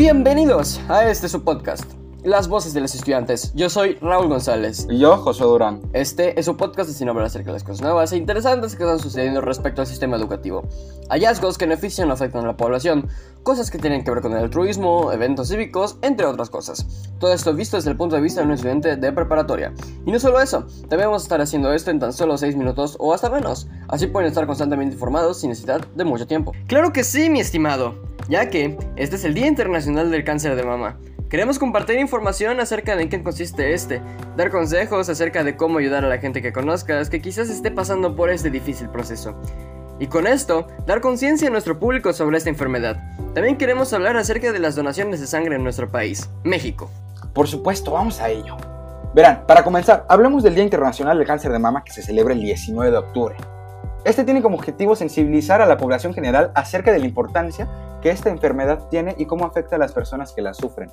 Bienvenidos a este su podcast, Las Voces de los Estudiantes. Yo soy Raúl González. Y yo, José Durán. Este es un podcast destinado a hablar acerca de las cosas nuevas e interesantes que están sucediendo respecto al sistema educativo. Hallazgos que benefician o afectan a la población, cosas que tienen que ver con el altruismo, eventos cívicos, entre otras cosas. Todo esto visto desde el punto de vista de un estudiante de preparatoria. Y no solo eso, también vamos a estar haciendo esto en tan solo 6 minutos o hasta menos. Así pueden estar constantemente informados sin necesidad de mucho tiempo. Claro que sí, mi estimado, ya que este es el Día Internacional del Cáncer de Mama. Queremos compartir información acerca de en qué consiste este, dar consejos acerca de cómo ayudar a la gente que conozcas que quizás esté pasando por este difícil proceso. Y con esto, dar conciencia a nuestro público sobre esta enfermedad. También queremos hablar acerca de las donaciones de sangre en nuestro país, México. Por supuesto, vamos a ello. Verán, para comenzar, hablemos del Día Internacional del Cáncer de Mama que se celebra el 19 de octubre. Este tiene como objetivo sensibilizar a la población general acerca de la importancia que esta enfermedad tiene y cómo afecta a las personas que la sufren.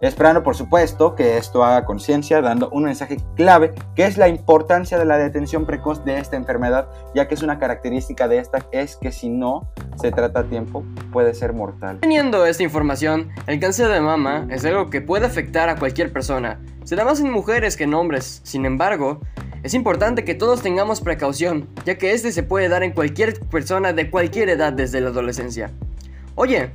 Esperando, por supuesto, que esto haga conciencia, dando un mensaje clave, que es la importancia de la detención precoz de esta enfermedad, ya que es una característica de esta, es que si no se trata a tiempo, puede ser mortal. Teniendo esta información, el cáncer de mama es algo que puede afectar a cualquier persona. Se da más en mujeres que en hombres. Sin embargo, es importante que todos tengamos precaución, ya que este se puede dar en cualquier persona de cualquier edad desde la adolescencia. Oye,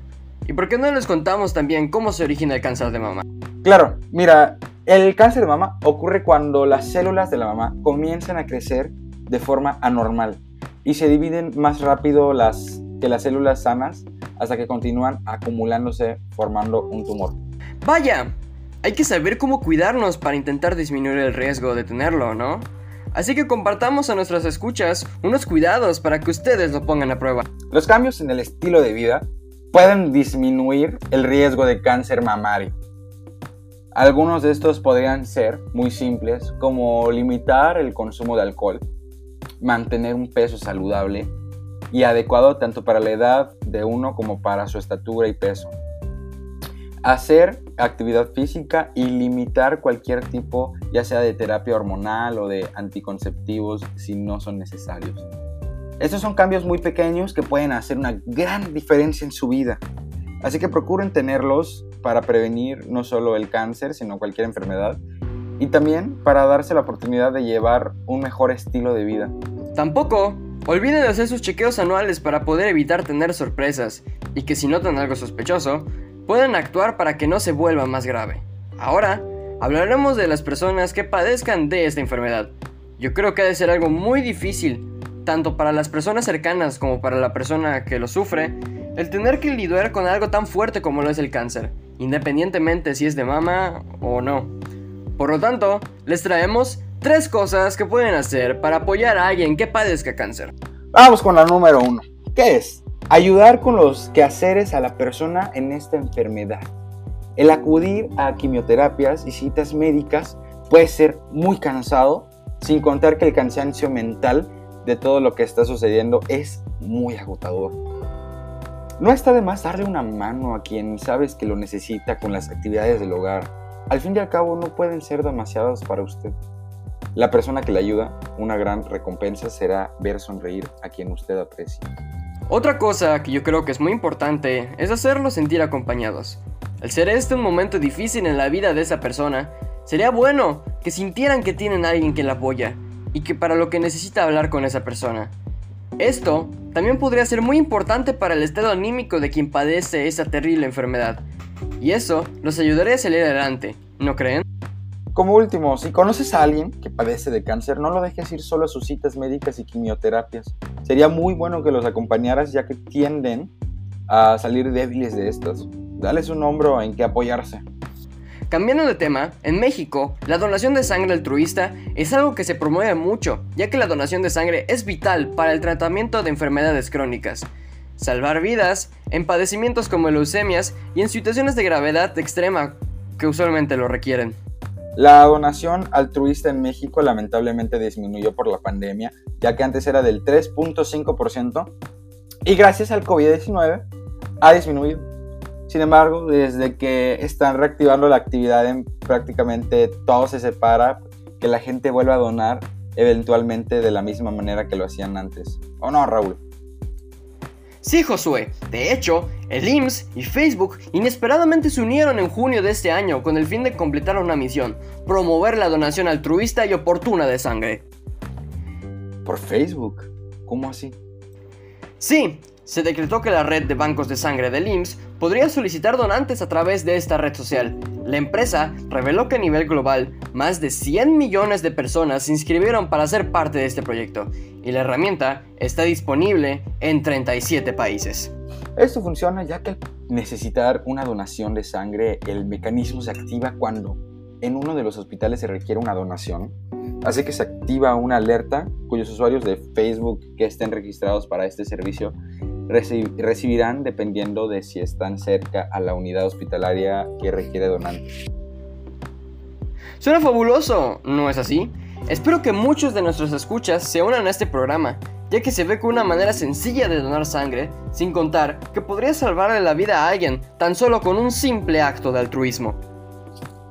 ¿y por qué no les contamos también cómo se origina el cáncer de mama? Claro, mira, el cáncer de mama ocurre cuando las células de la mama comienzan a crecer de forma anormal y se dividen más rápido las, que las células sanas hasta que continúan acumulándose formando un tumor. Vaya, hay que saber cómo cuidarnos para intentar disminuir el riesgo de tenerlo, ¿no? Así que compartamos a nuestras escuchas unos cuidados para que ustedes lo pongan a prueba. Los cambios en el estilo de vida pueden disminuir el riesgo de cáncer mamario. Algunos de estos podrían ser muy simples, como limitar el consumo de alcohol, mantener un peso saludable y adecuado tanto para la edad de uno como para su estatura y peso hacer actividad física y limitar cualquier tipo, ya sea de terapia hormonal o de anticonceptivos, si no son necesarios. Estos son cambios muy pequeños que pueden hacer una gran diferencia en su vida. Así que procuren tenerlos para prevenir no solo el cáncer, sino cualquier enfermedad. Y también para darse la oportunidad de llevar un mejor estilo de vida. Tampoco olviden de hacer sus chequeos anuales para poder evitar tener sorpresas y que si notan algo sospechoso, pueden actuar para que no se vuelva más grave. Ahora, hablaremos de las personas que padezcan de esta enfermedad. Yo creo que ha de ser algo muy difícil, tanto para las personas cercanas como para la persona que lo sufre, el tener que lidiar con algo tan fuerte como lo es el cáncer, independientemente si es de mama o no. Por lo tanto, les traemos tres cosas que pueden hacer para apoyar a alguien que padezca cáncer. Vamos con la número uno. ¿Qué es? Ayudar con los quehaceres a la persona en esta enfermedad. El acudir a quimioterapias y citas médicas puede ser muy cansado, sin contar que el cansancio mental de todo lo que está sucediendo es muy agotador. No está de más darle una mano a quien sabes que lo necesita con las actividades del hogar. Al fin y al cabo no pueden ser demasiadas para usted. La persona que le ayuda, una gran recompensa será ver sonreír a quien usted aprecia. Otra cosa que yo creo que es muy importante es hacerlos sentir acompañados. Al ser este un momento difícil en la vida de esa persona, sería bueno que sintieran que tienen a alguien que la apoya y que para lo que necesita hablar con esa persona. Esto también podría ser muy importante para el estado anímico de quien padece esa terrible enfermedad. Y eso los ayudaría a salir adelante, ¿no creen? Como último, si conoces a alguien que padece de cáncer, no lo dejes ir solo a sus citas médicas y quimioterapias. Sería muy bueno que los acompañaras ya que tienden a salir débiles de estos. Dales un hombro en que apoyarse. Cambiando de tema, en México, la donación de sangre altruista es algo que se promueve mucho, ya que la donación de sangre es vital para el tratamiento de enfermedades crónicas, salvar vidas en padecimientos como leucemias y en situaciones de gravedad extrema que usualmente lo requieren. La donación altruista en México lamentablemente disminuyó por la pandemia, ya que antes era del 3.5% y gracias al COVID-19 ha disminuido. Sin embargo, desde que están reactivando la actividad en prácticamente todo se separa, que la gente vuelva a donar eventualmente de la misma manera que lo hacían antes. ¿O no, Raúl? Sí, Josué. De hecho, El IMSS y Facebook inesperadamente se unieron en junio de este año con el fin de completar una misión, promover la donación altruista y oportuna de sangre. ¿Por Facebook? ¿Cómo así? Sí, se decretó que la red de bancos de sangre del IMSS podría solicitar donantes a través de esta red social. La empresa reveló que a nivel global, más de 100 millones de personas se inscribieron para ser parte de este proyecto, y la herramienta está disponible en 37 países. Esto funciona ya que al necesitar una donación de sangre, el mecanismo se activa cuando en uno de los hospitales se requiere una donación. Así que se activa una alerta cuyos usuarios de Facebook que estén registrados para este servicio recibirán dependiendo de si están cerca a la unidad hospitalaria que requiere donantes. Suena fabuloso, ¿no es así? Espero que muchos de nuestros escuchas se unan a este programa, ya que se ve con una manera sencilla de donar sangre, sin contar que podría salvarle la vida a alguien tan solo con un simple acto de altruismo.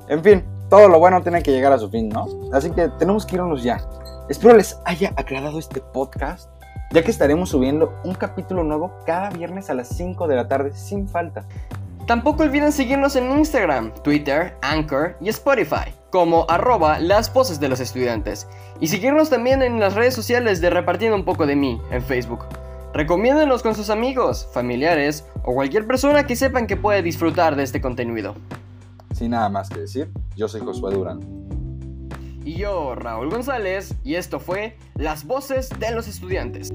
En fin, todo lo bueno tiene que llegar a su fin, ¿no? Así que tenemos que irnos ya. Espero les haya agradado este podcast ya que estaremos subiendo un capítulo nuevo cada viernes a las 5 de la tarde sin falta. Tampoco olviden seguirnos en Instagram, Twitter, Anchor y Spotify como arroba las voces de los estudiantes y seguirnos también en las redes sociales de Repartiendo un poco de mí en Facebook. Recomiéndenos con sus amigos, familiares o cualquier persona que sepan que puede disfrutar de este contenido. Sin nada más que decir, yo soy Josué Durán. Y yo, Raúl González, y esto fue Las Voces de los Estudiantes.